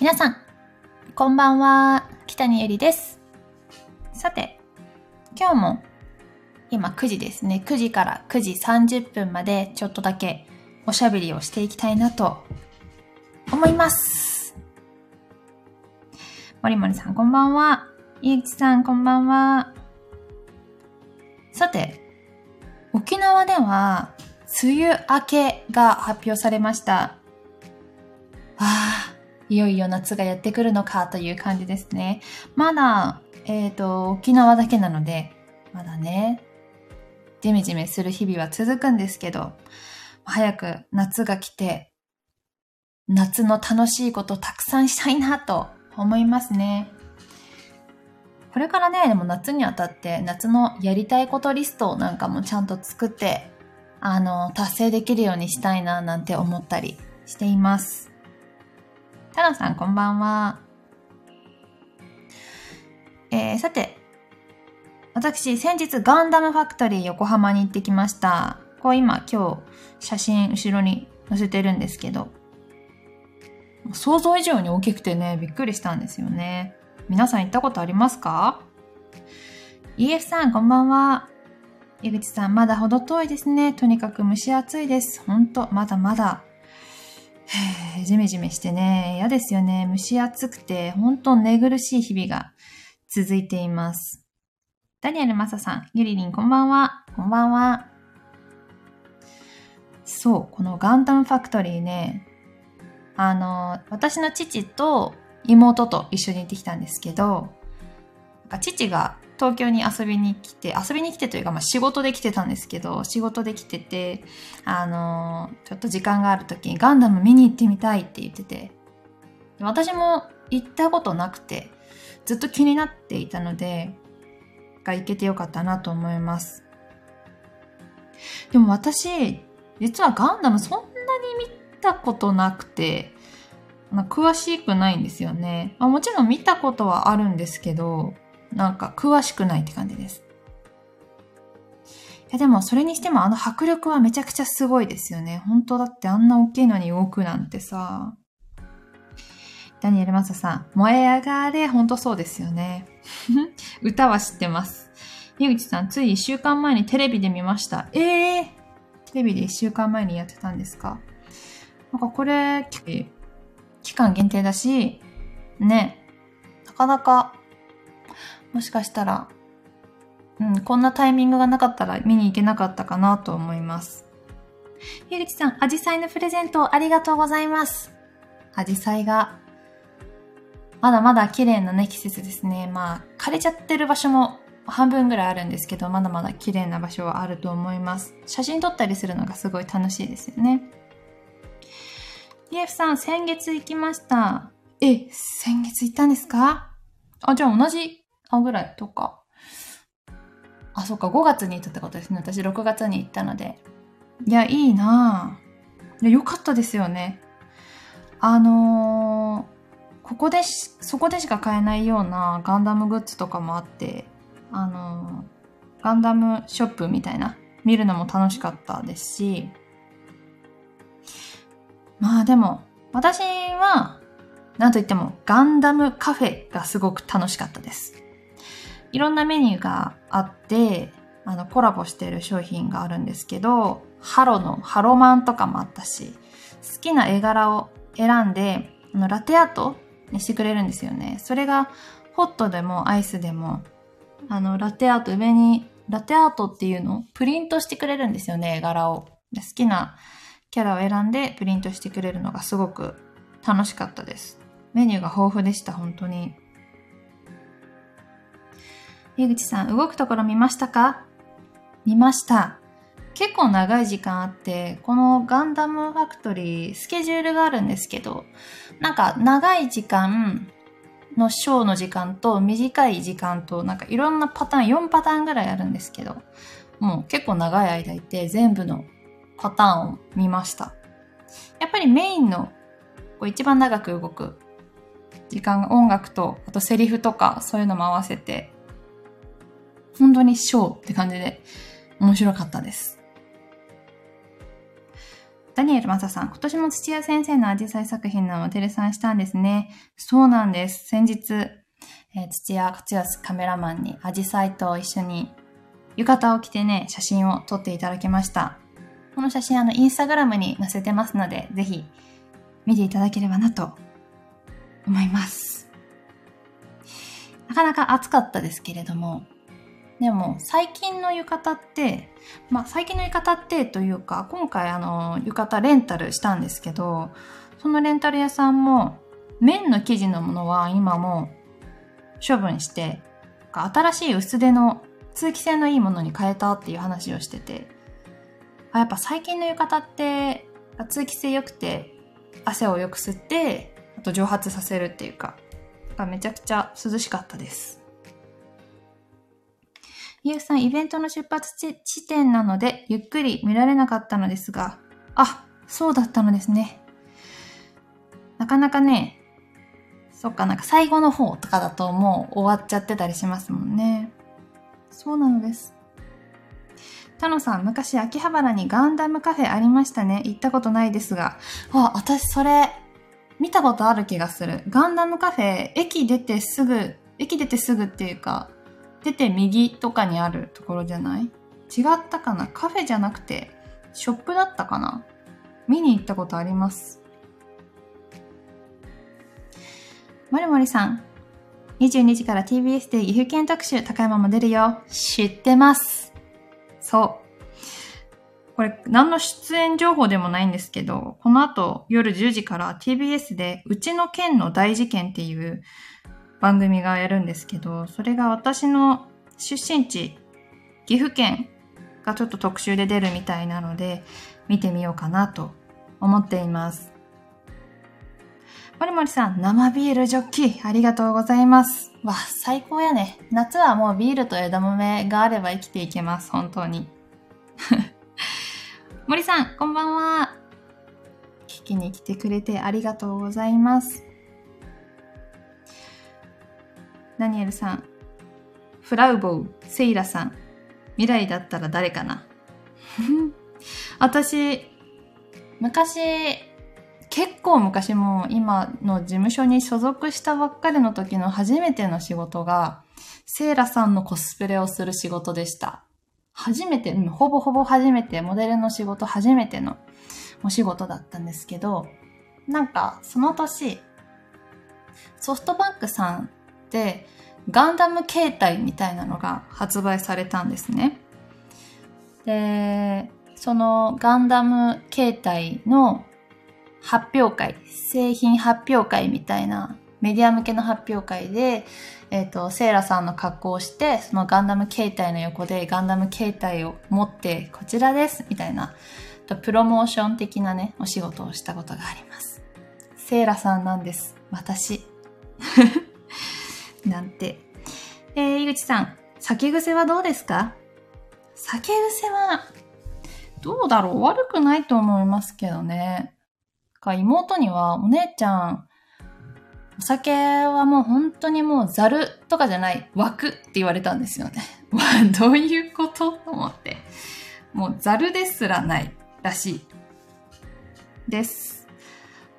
皆さん、こんばんは。北にゆりです。さて、今日も今9時ですね。9時から9時30分までちょっとだけおしゃべりをしていきたいなと思います。もりもりさんこんばんは。ゆうきさんこんばんは。さて、沖縄では梅雨明けが発表されました。ああ、いよいよ夏がやってくるのかという感じですね。まだ、えっ、ー、と、沖縄だけなので、まだね、ジメジメする日々は続くんですけど、早く夏が来て、夏の楽しいことたくさんしたいなと思いますね。これからね、でも夏にあたって夏のやりたいことリストなんかもちゃんと作って、あの、達成できるようにしたいななんて思ったりしています。タナさんこんばんは。えー、さて、私、先日ガンダムファクトリー横浜に行ってきました。こう今、今日、写真後ろに載せてるんですけど、想像以上に大きくてね、びっくりしたんですよね。皆さん行ったことありますか ?EF さん、こんばんは。江口さん、まだほど遠いですね。とにかく蒸し暑いです。ほんと、まだまだ。へジメジメしてね、嫌ですよね。蒸し暑くて、ほんと寝苦しい日々が続いています。ダニエルマサさん、ゆりりんこんばんは。こんばんは。そう、このガンダムファクトリーね、あの、私の父と妹と一緒に行ってきたんですけど、父が東京に遊びに来て、遊びに来てというか、まあ仕事で来てたんですけど、仕事で来てて、あのー、ちょっと時間がある時にガンダム見に行ってみたいって言ってて、私も行ったことなくて、ずっと気になっていたので、が行けてよかったなと思います。でも私、実はガンダムそんなに見たことなくて、ま、詳しくないんですよね。まあ、もちろん見たことはあるんですけど、なんか詳しくないって感じです。いやでもそれにしてもあの迫力はめちゃくちゃすごいですよね。本当だってあんな大きいのに動くなんてさ。ダニエル・マサさん、燃え上がれ、本当そうですよね。歌は知ってます。井口さん、つい一週間前にテレビで見ました。ええー、テレビで一週間前にやってたんですか？なんかこれ、期間限定だし、ね、なかなかもしかしたら、うん、こんなタイミングがなかったら見に行けなかったかなと思います。樋口さん、アジサイのプレゼントありがとうございます。アジサイが、まだまだ綺麗なね、季節ですね。まあ、枯れちゃってる場所も半分ぐらいあるんですけど、まだまだ綺麗な場所はあると思います。写真撮ったりするのがすごい楽しいですよね。EF さん、先月行きました。え、先月行ったんですか？あ、じゃあ同じあぐらいとか。あ、そっか、5月に行ったってことですね。私6月に行ったので。いや、いいなぁ。いや、よかったですよね。あのー、ここでし、そこでしか買えないようなガンダムグッズとかもあって、あのー、ガンダムショップみたいな、見るのも楽しかったですし、まあでも、私は、なんといってもガンダムカフェがすごく楽しかったです。いろんなメニューがあって、あの、コラボしてる商品があるんですけど、ハロのハロマンとかもあったし、好きな絵柄を選んで、あの、ラテアートにしてくれるんですよね。それが、ホットでもアイスでも、あの、ラテアート上に、ラテアートっていうのをプリントしてくれるんですよね、絵柄を。好きなキャラを選んでプリントしてくれるのがすごく楽しかったです。メニューが豊富でした、本当に。江口さん、動くところ見ましたか？見ました。結構長い時間あって、このガンダムファクトリー、スケジュールがあるんですけど、なんか長い時間のショーの時間と短い時間と、なんかいろんなパターン、4パターンぐらいあるんですけど、もう結構長い間いて全部のパターンを見ました。やっぱりメインのこう一番長く動く時間音楽と、あとセリフとかそういうのも合わせて本当にショーって感じで面白かったです。ダニエルマサさん、今年も土屋先生のアジサイ作品のモデルさんしたんですね。そうなんです。先日、えー、土屋勝康カメラマンにアジサイと一緒に浴衣を着てね、写真を撮っていただきました。この写真、あの、インスタグラムに載せてますので、ぜひ見ていただければなと思います。なかなか暑かったですけれども、でも最近の浴衣って、まあ最近の浴衣ってというか、今回あの浴衣レンタルしたんですけど、そのレンタル屋さんも綿の生地のものは今も処分して、新しい薄手の通気性のいいものに変えたっていう話をしてて、あやっぱ最近の浴衣って通気性良くて汗をよく吸って、あと蒸発させるっていうか、めちゃくちゃ涼しかったです。ゆうさん、イベントの出発地点なので、ゆっくり見られなかったのですが、あ、そうだったのですね。なかなかね、そっか、なんか最後の方とかだともう終わっちゃってたりしますもんね。そうなのです。タノさん、昔秋葉原にガンダムカフェありましたね。行ったことないですが。あ、私それ、見たことある気がする。ガンダムカフェ、駅出てすぐ、駅出てすぐっていうか、出て右とかにあるところじゃない？違ったかな？カフェじゃなくて、ショップだったかな？見に行ったことあります。まるまるさん、22時から TBS で岐阜県特集高山も出るよ。知ってます。そう。これ、何の出演情報でもないんですけど、この後夜10時から TBS でうちの県の大事件っていう番組がやるんですけど、それが私の出身地、岐阜県がちょっと特集で出るみたいなので、見てみようかなと思っています。森森さん、生ビールジョッキ、ありがとうございます。わ、最高やね。夏はもうビールと枝豆があれば生きていけます、本当に。森さん、こんばんは。聞きに来てくれてありがとうございます。ダニエルさん、フラウボウ、セイラさん、未来だったら誰かな。私、昔、結構昔も今の事務所に所属したばっかりの時の初めての仕事が、セイラさんのコスプレをする仕事でした。初めて、ほぼほぼ初めて、モデルの仕事初めてのお仕事だったんですけど、なんかその年、ソフトバンクさんってガンダム携帯みたいなのが発売されたんですね。で、そのガンダム携帯の発表会、製品発表会みたいなメディア向けの発表会で、えっ、ー、と、セイラさんの格好をして、そのガンダム携帯の横でガンダム携帯を持って、こちらですみたいな、プロモーション的なね、お仕事をしたことがあります。セイラさんなんです。私。なんて。えー、井口さん、酒癖はどうですか？酒癖は、どうだろう？悪くないと思いますけどね。か妹には、お姉ちゃん、お酒はもう本当にもうザルとかじゃない、枠って言われたんですよね。わ、どういうことと思って。もうザルですらないらしい。です。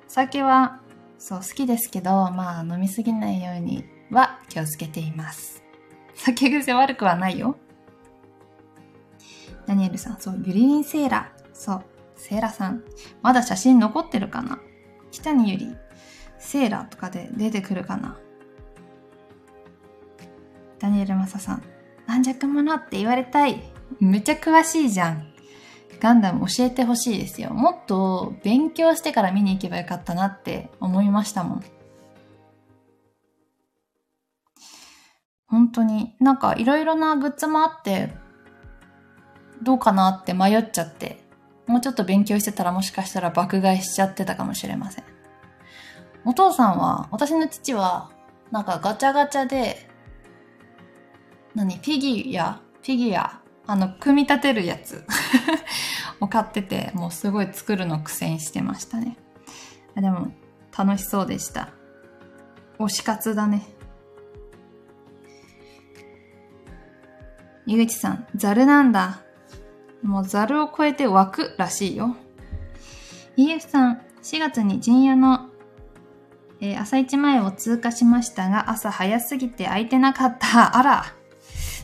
お酒は、そう好きですけど、まあ飲みすぎないようには気をつけています。酒癖悪くはないよ。ダニエルさん、そう、ユリリンセーラ。そう、セーラさん。まだ写真残ってるかな？北にゆり、セーラとかで出てくるかな？ダニエルマサさん、軟弱者って言われたい。めちゃ詳しいじゃん。ガンダム教えてほしいですよ。もっと勉強してから見に行けばよかったなって思いましたもん。本当に。なんかいろいろなグッズもあって、どうかなって迷っちゃって、もうちょっと勉強してたらもしかしたら爆買いしちゃってたかもしれません。お父さんは、私の父は、なんかガチャガチャで、何フィギュアフィギュアあの、組み立てるやつ を買ってて、もうすごい作るの苦戦してましたね。でも、楽しそうでした。推し活だね。井口さん、ザルなんだ。もうザルを超えて湧くらしいよ。EF さん、4月に陣屋の、えー朝一前を通過しましたが、朝早すぎて空いてなかった。あら。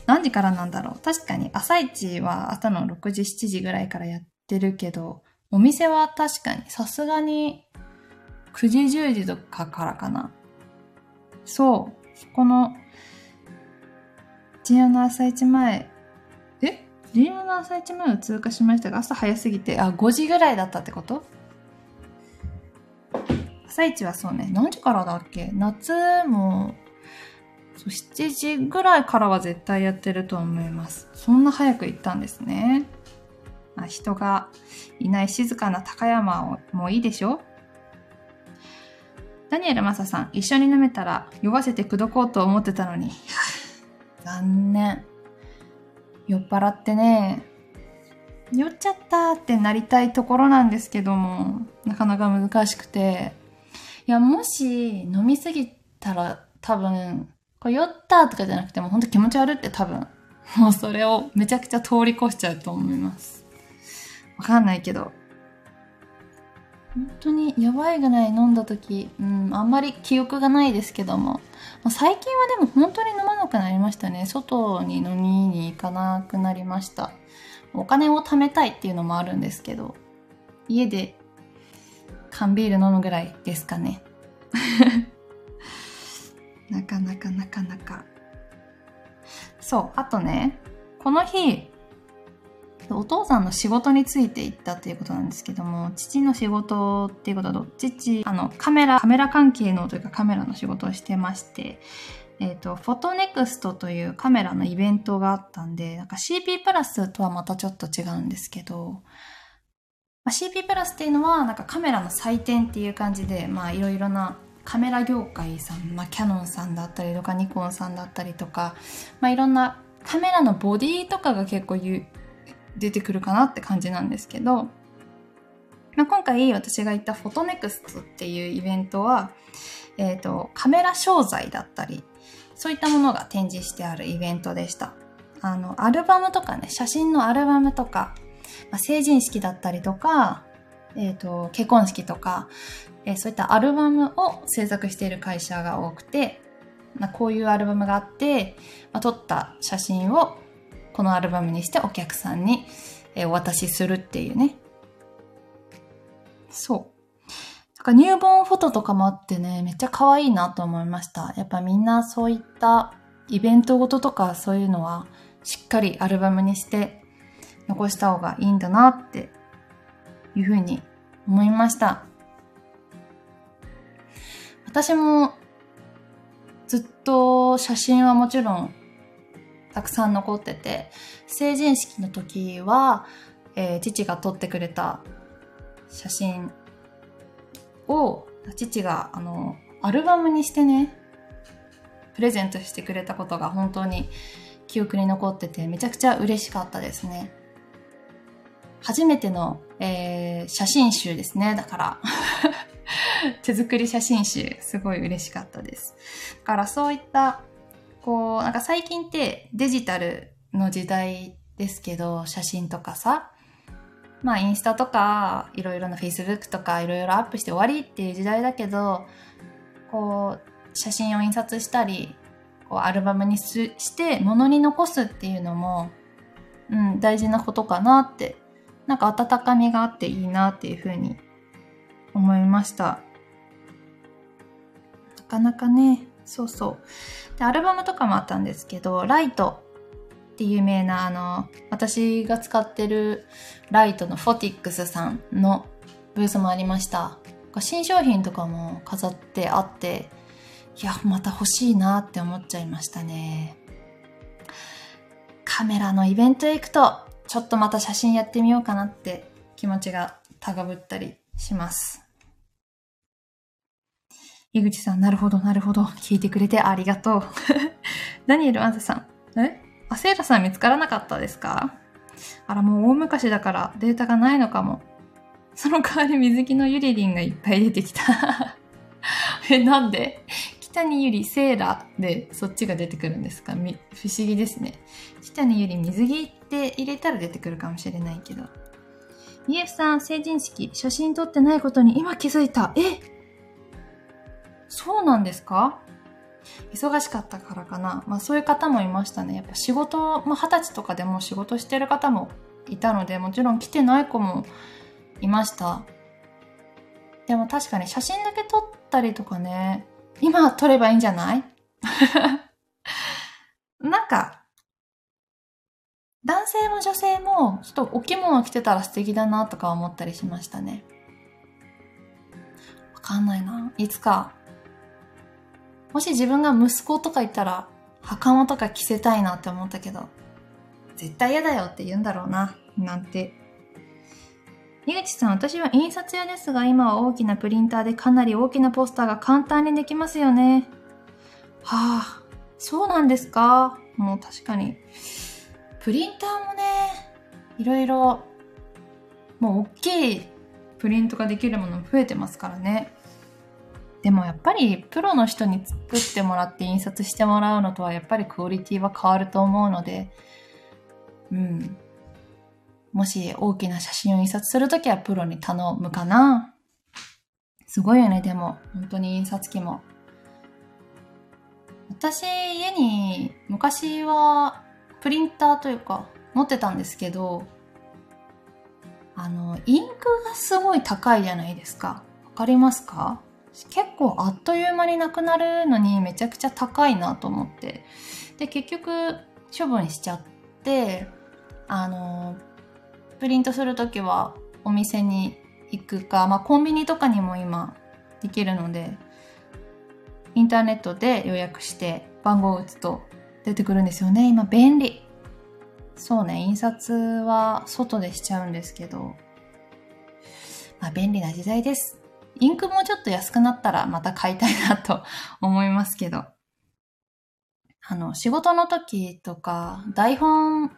何時からなんだろう確かに朝一は朝の6時、7時ぐらいからやってるけど、お店は確かにさすがに9時、10時とかからかな。そう。この、陣屋の朝一前、え？陣屋の朝一前を通過しましたが、朝早すぎて、あ、5時ぐらいだったってこと？朝一はそうね、何時からだっけ？夏も、そう7時ぐらいからは絶対やってると思います。そんな早く行ったんですね。あ人がいない静かな高山をもういいでしょ？ダニエルマサさん、一緒に飲めたら酔わせて口説こうと思ってたのに。残念。酔っ払ってね、酔っちゃったってなりたいところなんですけども、なかなか難しくて。いや、もし飲みすぎたら多分、これ酔ったとかじゃなくても本当気持ち悪いって多分、もうそれをめちゃくちゃ通り越しちゃうと思います。わかんないけど。本当にやばいぐらい飲んだ時、うん、あんまり記憶がないですけども、ま最近はでも本当に飲まなくなりましたね。外に飲みに行かなくなりました。お金を貯めたいっていうのもあるんですけど、家で缶ビール飲むぐらいですかね。なかなかなかなか。そう、あとね、この日、お父さんの仕事について行ったっていうことなんですけども、父の仕事っていうことと、父、あの、カメラ、カメラ関係のというかカメラの仕事をしてまして、えっ、と、フォトネクストというカメラのイベントがあったんで、なんか CP プラスとはまたちょっと違うんですけど、まあ、CP プラスっていうのはなんかカメラの祭典っていう感じで、まあいろいろなカメラ業界さん、まあキャノンさんだったりとかニコンさんだったりとか、まあいろんなカメラのボディとかが結構出てくるかなって感じなんですけど、まあ、今回私が行ったフォトネクストっていうイベントは、えっ、と、カメラ商材だったり、そういったものが展示してあるイベントでした。あの、アルバムとかね、写真のアルバムとか、まあ、成人式だったりとか、えっ、と、結婚式とか、えーそういったアルバムを制作している会社が多くて、ま、こういうアルバムがあって、まあ、撮った写真をこのアルバムにしてお客さんに、お渡しするっていうね。そう。だから入門フォトとかもあってね、めっちゃ可愛いなと思いました。やっぱみんなそういったイベントごととかそういうのはしっかりアルバムにして残した方がいいんだなっていうふうに思いました。私もずっと写真はもちろんたくさん残ってて、成人式の時は、えー父が撮ってくれた写真を、父が、あの、アルバムにしてね、プレゼントしてくれたことが本当に記憶に残ってて、めちゃくちゃ嬉しかったですね。初めての、えー写真集ですね、だから。手作り写真集、すごい嬉しかったです。だからそういった、こう、なんか最近ってデジタルの時代ですけど、写真とかさ、まあインスタとか、いろいろな Facebook とかいろいろアップして終わりっていう時代だけど、こう、写真を印刷したり、こうアルバムにして物に残すっていうのも、うん、大事なことかなって、なんか温かみがあっていいなっていうふうに思いました。なかなかね、そうそう。で、アルバムとかもあったんですけど、ライトって有名な、あの、私が使ってるライトのフォティックスさんのブースもありました。新商品とかも飾ってあって、いや、また欲しいなって思っちゃいましたね。カメラのイベントへ行くと、ちょっとまた写真やってみようかなって気持ちが高ぶったりします。井口さん、なるほど、なるほど。聞いてくれてありがとう。ダニエル・アンザさん。え？アセーラさん見つからなかったですか？あら、もう大昔だからデータがないのかも。その代わり水着のユリリンがいっぱい出てきた。え、なんで？北にゆり、セーラでそっちが出てくるんですか？不思議ですね。北にゆり、水着って入れたら出てくるかもしれないけど。EF さん、成人式、写真撮ってないことに今気づいた。え？そうなんですか？忙しかったからかな。まあそういう方もいましたね。やっぱ仕事、まあ二十歳とかでも仕事してる方もいたので、もちろん来てない子もいました。でも確かに写真だけ撮ったりとかね、今撮ればいいんじゃない？なんか、男性も女性も、ちょっとお着物着てたら素敵だなとか思ったりしましたね。わかんないな。いつか、もし自分が息子とかいたら、袴とか着せたいなって思ったけど、絶対嫌だよって言うんだろうな、なんて。井口さん、私は印刷屋ですが、今は大きなプリンターでかなり大きなポスターが簡単にできますよね。はあ、そうなんですか？もう確かに。プリンターもね、いろいろ、もう大きいプリントができるもの増えてますからね。でもやっぱりプロの人に作ってもらって印刷してもらうのとはやっぱりクオリティは変わると思うので、うん。もし大きな写真を印刷するときはプロに頼むかな。すごいよね、でも。本当に印刷機も。私、家に昔はプリンターというか持ってたんですけど、あの、インクがすごい高いじゃないですか。わかりますか？結構あっという間になくなるのにめちゃくちゃ高いなと思って。で、結局処分しちゃって、あの、プリントするときはお店に行くか、まあコンビニとかにも今できるので、インターネットで予約して番号を打つと出てくるんですよね。今便利。そうね、印刷は外でしちゃうんですけど、まあ便利な時代です。インクもちょっと安くなったらまた買いたいなと思いますけど。あの、仕事の時とか、台本、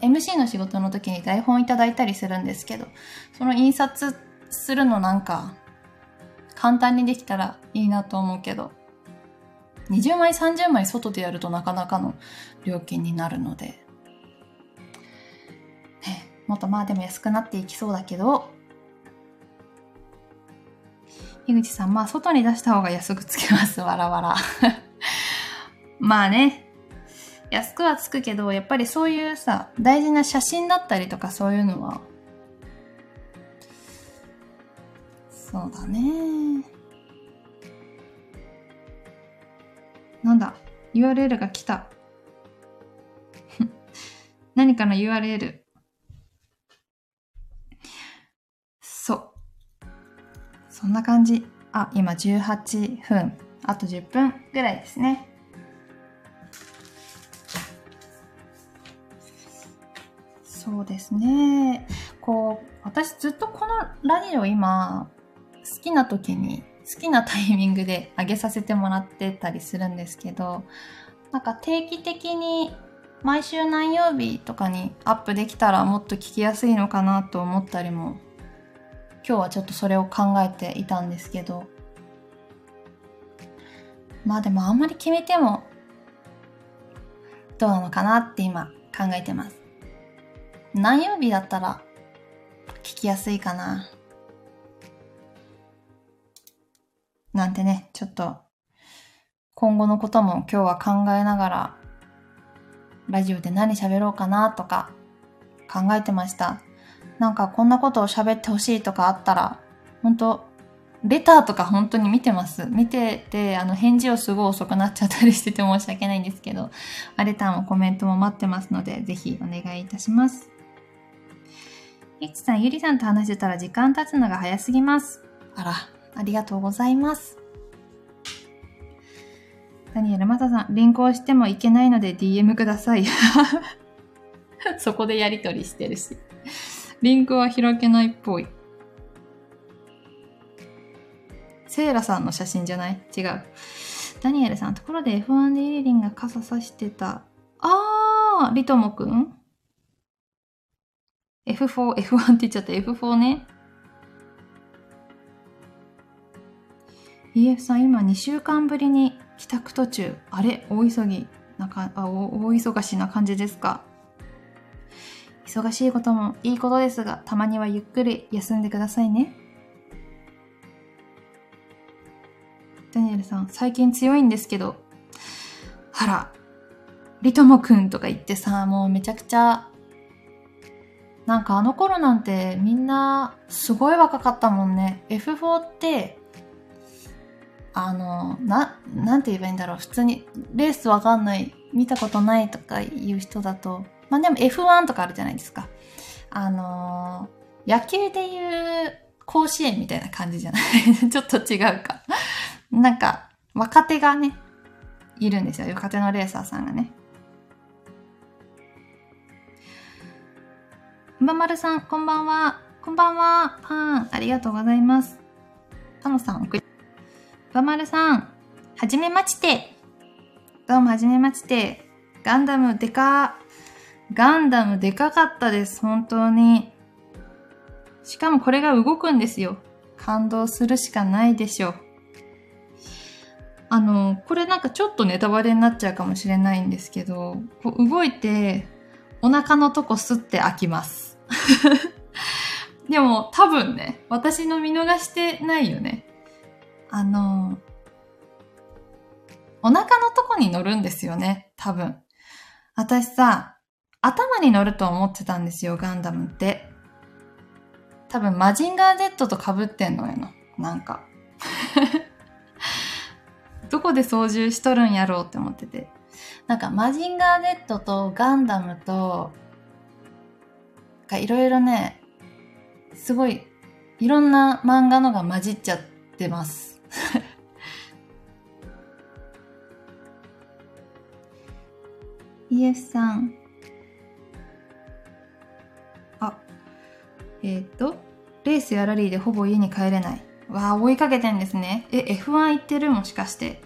MC の仕事の時に台本いただいたりするんですけど、その印刷するのなんか、簡単にできたらいいなと思うけど、20枚、30枚外でやるとなかなかの料金になるので、ね、もっとまあでも安くなっていきそうだけど、樋口さん、まあ外に出した方が安くつけます、わらわら。まあね、安くはつくけど、やっぱりそういうさ、大事な写真だったりとかそういうのは、そうだね。なんだ ?URL が来た。何かの URL。そんな感じ。あ、今18分。あと10分ぐらいですね。そうですね。こう、私ずっとこのラジオ今、好きな時に好きなタイミングで上げさせてもらってたりするんですけど、なんか定期的に毎週何曜日とかにアップできたらもっと聞きやすいのかなと思ったりも、今日はちょっとそれを考えていたんですけど、まあでもあんまり決めてもどうなのかなって今考えてます。何曜日だったら聞きやすいかな。なんてね、ちょっと今後のことも今日は考えながらラジオで何喋ろうかなとか考えてました。なんかこんなことを喋ってほしいとかあったら、本当レターとか本当に見てます。見てて、あの、返事をすごい遅くなっちゃったりしてて申し訳ないんですけど、レターもコメントも待ってますので、ぜひお願いいたします。ゆきさん、ゆりさんと話してたら時間経つのが早すぎます。あら、ありがとうございます。ダニエル・マサさん、リンクをしてもいけないので DM ください。そこでやりとりしてるし。リンクは開けないっぽい。セイラさんの写真じゃない？違う。ダニエルさん、ところで F1 でイリリンが傘さしてた。あー、リトモくん ?F4、F1 って言っちゃった。F4 ね。EF さん、今2週間ぶりに帰宅途中。あれ？大急ぎなかあ大忙しな感じですか？忙しいこともいいことですが、たまにはゆっくり休んでくださいね。ダニエルさん、最近強いんですけど、あら、リトモくんとか言ってさ、もうめちゃくちゃ、なんかあの頃なんてみんなすごい若かったもんね。F4 って、あの、な、なんて言えばいいんだろう。普通にレースわかんない、見たことないとかいう人だと、まあでも F1 とかあるじゃないですか。あの野球でいう甲子園みたいな感じじゃない？ちょっと違うかなんか、若手がね、いるんですよ。若手のレーサーさんがね。ばまるさん、こんばんは。こんばんは。パン、ありがとうございます。パノさん、送り。ばまるさん、はじめまして。どうもはじめまして。ガンダムでかガンダムでかかったです、本当に。しかもこれが動くんですよ。感動するしかないでしょう。あの、これなんかちょっとネタバレになっちゃうかもしれないんですけど、こう動いて、お腹のとこスッて開きます。でも多分ね、私の見逃してないよね。あの、お腹のとこに乗るんですよね、多分。私さ、頭に乗ると思ってたんですよ、ガンダムって。多分、マジンガー Z と被ってんのよな。なんか。どこで操縦しとるんやろうって思ってて。なんか、マジンガー Z とガンダムと、いろいろね、すごい、いろんな漫画のが混じっちゃってます。イエスさん。えっ、ー、と、レースやラリーでほぼ家に帰れない。わあ、追いかけてんですね。え、F1 行ってるもしかして。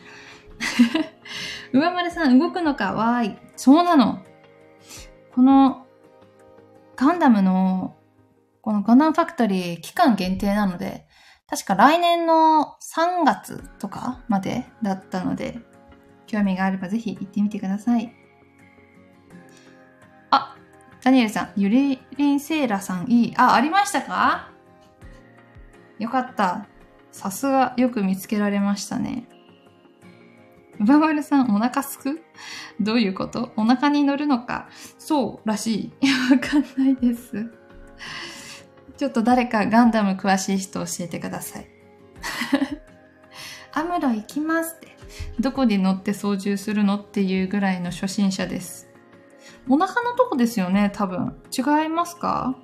上丸さん、動くのか？わーい。そうなの。この、ガンダムの、このガンダムファクトリー期間限定なので、確か来年の3月とかまでだったので、興味があればぜひ行ってみてください。ダニエルさん、ゆりりんセーラさんいい。あ、ありましたか？よかった。さすがよく見つけられましたね。うばまるさん、お腹すく？どういうこと？お腹に乗るのか？そうらしい。わかんないです。ちょっと誰かガンダム詳しい人教えてください。アムロ行きますって。どこで乗って操縦するの？っていうぐらいの初心者です。お腹のとこですよね、多分。違いますか？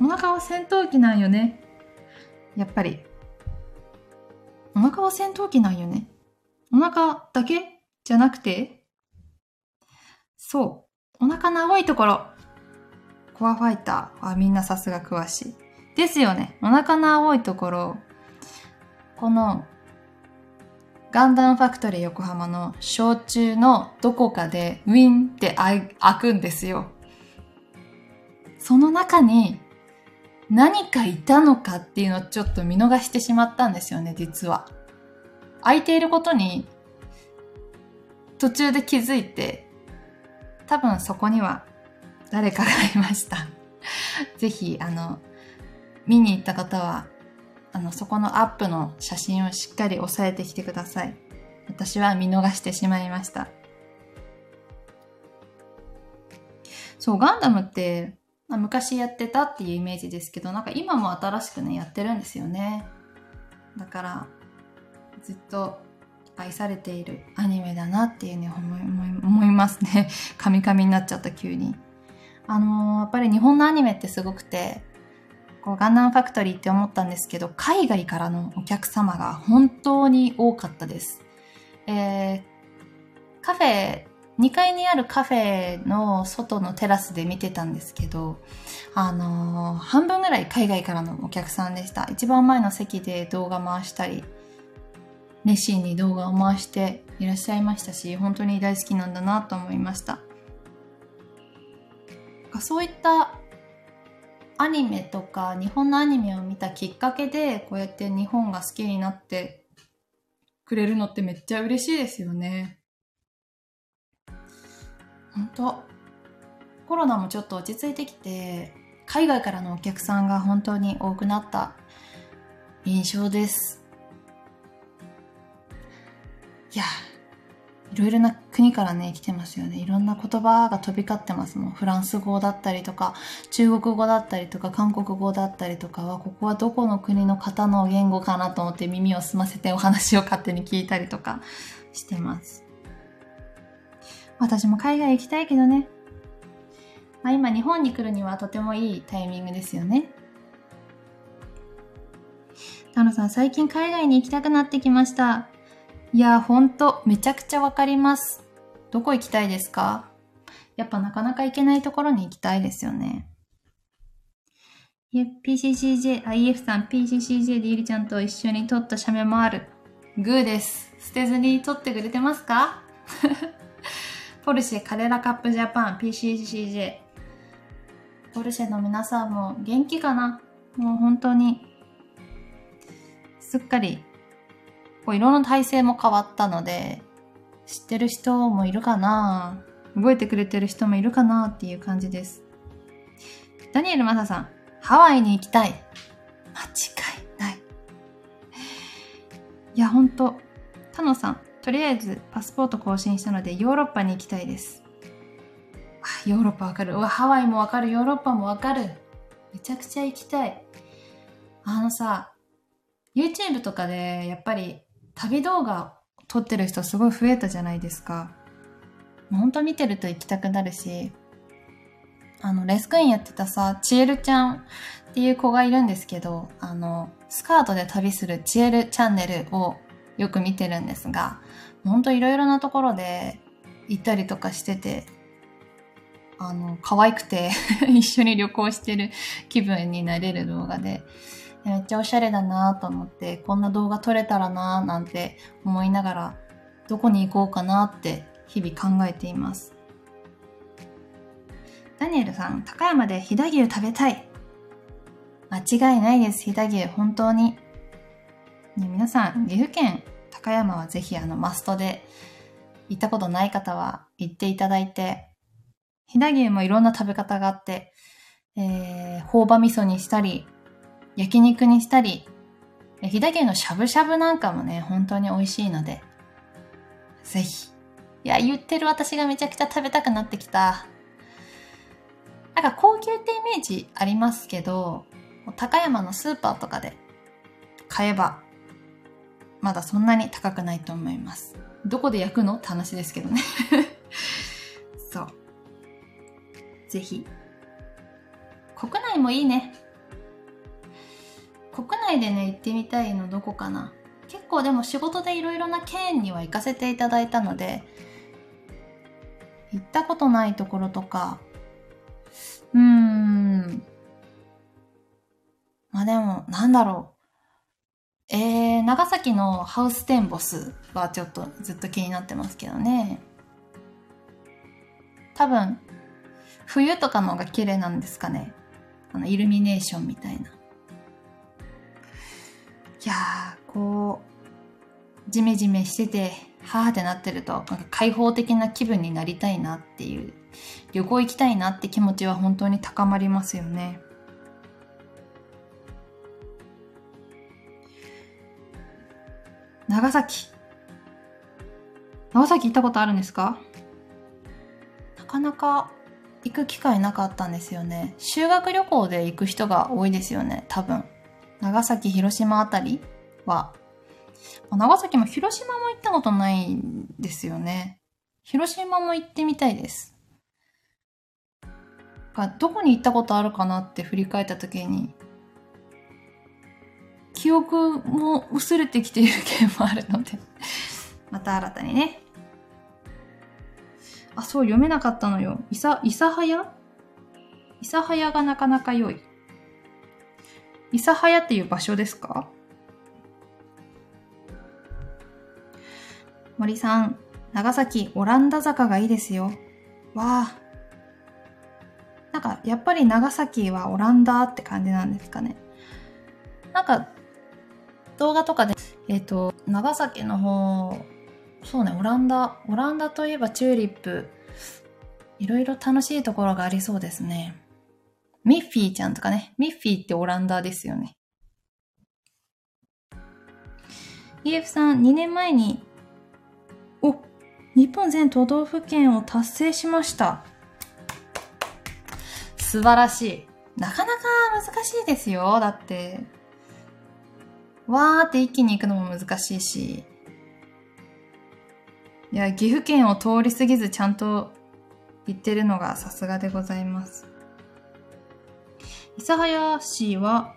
お腹は戦闘機なんよね。やっぱり。お腹は戦闘機なんよね。お腹だけじゃなくてそう。お腹の青いところ。コアファイター。あ、みんなさすが詳しい。ですよね。お腹の青いところ。このガンダムファクトリー横浜の焼酎のどこかでウィンって開くんですよ。その中に何かいたのかっていうのをちょっと見逃してしまったんですよね、実は。開いていることに途中で気づいて、多分そこには誰かがいました。ぜひ、あの、見に行った方はあの、そこのアップの写真をしっかり押さえてきてください。私は見逃してしまいました。そう、ガンダムって、まあ、昔やってたっていうイメージですけど、なんか今も新しくね、やってるんですよね。だから、ずっと愛されているアニメだなっていうね、思い思いますね。カミカミになっちゃった急に。あのー、やっぱり日本のアニメってすごくて、こうガンダムファクトリーって思ったんですけど、海外からのお客様が本当に多かったです。えー、カフェ、2階にあるカフェの外のテラスで見てたんですけど、あのー、半分ぐらい海外からのお客さんでした。一番前の席で動画回したり、熱心に動画を回していらっしゃいましたし、本当に大好きなんだなと思いました。そういったアニメとか日本のアニメを見たきっかけでこうやって日本が好きになってくれるのってめっちゃ嬉しいですよね。ほんと。コロナもちょっと落ち着いてきて、海外からのお客さんが本当に多くなった印象です。いや、いろいろな国からね、来てますよね。いろんな言葉が飛び交ってますもん。フランス語だったりとか、中国語だったりとか、韓国語だったりとかは、ここはどこの国の方の言語かなと思って耳を澄ませてお話を勝手に聞いたりとかしてます。私も海外行きたいけどね。まあ、今日本に来るにはとてもいいタイミングですよね。タノさん、最近海外に行きたくなってきました。いや、ほんと、めちゃくちゃわかります。どこ行きたいですか？やっぱなかなか行けないところに行きたいですよね。PCCJ、IF さん、PCCJ でゆりちゃんと一緒に撮った写メもある。グーです。捨てずに撮ってくれてますか？ポルシェカレラカップジャパン PCCJ。ポルシェの皆さんも元気かな？もう本当に、すっかり、こう色の体制も変わったので、知ってる人もいるかな覚えてくれてる人もいるかなっていう感じです。ダニエルマサさん、ハワイに行きたい。間違いない。いや、ほんと、タノさん、とりあえずパスポート更新したのでヨーロッパに行きたいです。ヨーロッパわかる。うわ、ハワイもわかる。ヨーロッパもわかる。めちゃくちゃ行きたい。あのさ、YouTube とかでやっぱり旅動画撮ってる人すごい増えたじゃないですか。ほんと見てると行きたくなるし、あの、レスクインやってたさ、チエルちゃんっていう子がいるんですけど、あの、スカートで旅するチエルチャンネルをよく見てるんですが、ほんといろいろなところで行ったりとかしてて、あの、可愛くて 一緒に旅行してる気分になれる動画で、めっちゃおしゃれだなと思って、こんな動画撮れたらななんて思いながら、どこに行こうかなって日々考えています。ダニエルさん、高山で飛騨牛食べたい。間違いないです、飛騨牛。本当に。ね、皆さん、岐阜県高山はぜひあのマストで行ったことない方は行っていただいて、飛騨牛もいろんな食べ方があって、えー、朴葉味噌にしたり、焼肉にしたり、飛騨牛のしゃぶしゃぶなんかもね、本当に美味しいので、ぜひ。いや、言ってる私がめちゃくちゃ食べたくなってきた。なんか高級ってイメージありますけど、高山のスーパーとかで買えばまだそんなに高くないと思います。どこで焼くのって話ですけどね そう。ぜひ。国内もいいね。国内でね、行ってみたいのどこかな。結構でも仕事でいろいろな県には行かせていただいたので、行ったことないところとか、うーん。まあでも、なんだろう。えー、長崎のハウステンボスはちょっとずっと気になってますけどね。多分、冬とかの方が綺麗なんですかね。あの、イルミネーションみたいな。いやー、こう、ジメジメしてて、はーってなってると、なんか開放的な気分になりたいなっていう、旅行行きたいなって気持ちは本当に高まりますよね。長崎。長崎行ったことあるんですか？なかなか行く機会なかったんですよね。修学旅行で行く人が多いですよね、多分。長崎、広島あたりは。長崎も広島も行ったことないんですよね。広島も行ってみたいです。どこに行ったことあるかなって振り返った時に、記憶も薄れてきている件もあるので また新たにね。あ、そう、読めなかったのよ。いさ、いさはやいさはやがなかなか良い。いさはやっていう場所ですか？森さん、長崎、オランダ坂がいいですよ。わあ。なんか、やっぱり長崎はオランダって感じなんですかね。なんか、動画とかで、えっ、ー、と、長崎の方、そうね、オランダ、オランダといえばチューリップいろいろ楽しいところがありそうですね。ミッフィーちゃんとかね。ミッフィーってオランダですよね。EF さん、2年前に、お、日本全都道府県を達成しました。素晴らしい。なかなか難しいですよ。だって、わーって一気に行くのも難しいし。いや、岐阜県を通り過ぎずちゃんと行ってるのがさすがでございます。諫早市は、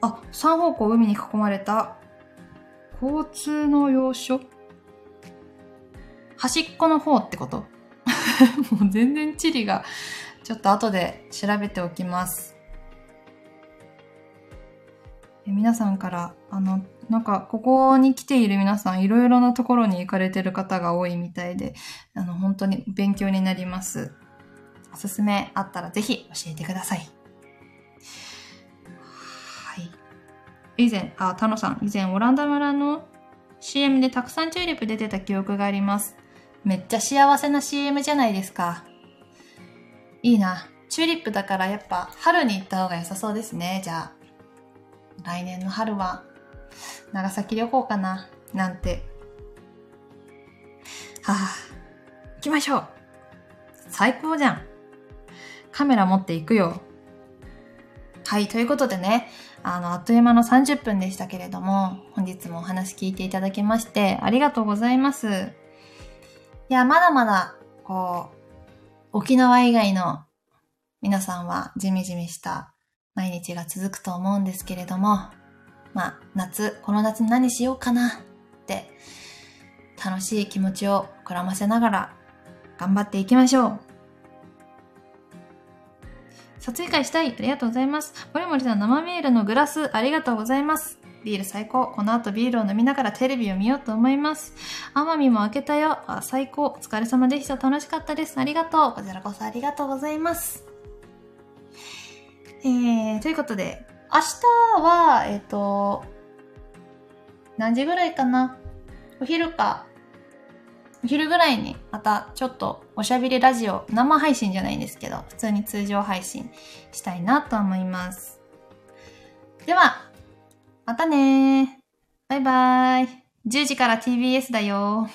あ、三方向海に囲まれた交通の要所？端っこの方ってこと？もう全然地理が、ちょっと後で調べておきます。皆さんから、あの、なんか、ここに来ている皆さん、いろいろなところに行かれてる方が多いみたいで、あの、本当に勉強になります。おすすめあったらぜひ教えてください。以前、あ、タノさん、以前オランダ村の CM でたくさんチューリップ出てた記憶があります。めっちゃ幸せな CM じゃないですか。いいな。チューリップだからやっぱ春に行った方が良さそうですね。じゃあ、来年の春は長崎旅行かななんて。はぁ、あ、行きましょう。最高じゃん。カメラ持っていくよ。はい、ということでね、あの、あっという間の30分でしたけれども、本日もお話聞いていただきまして、ありがとうございます。いや、まだまだ、こう、沖縄以外の皆さんはジメジメした毎日が続くと思うんですけれども、まあ、夏、この夏何しようかなって、楽しい気持ちを膨らませながら頑張っていきましょう。撮影会したい。ありがとうございます。森森さん、生メールのグラス、ありがとうございます。ビール最高。この後ビールを飲みながらテレビを見ようと思います。奄美も開けたよ。あ、最高。お疲れ様でした。楽しかったです。ありがとう。こちらこそありがとうございます。えー、ということで、明日は、えっ、ー、と、何時ぐらいかなお昼かお昼ぐらいにまたちょっとおしゃべりラジオ、生配信じゃないんですけど、普通に通常配信したいなと思います。では、またねバイバーイ。10時から TBS だよ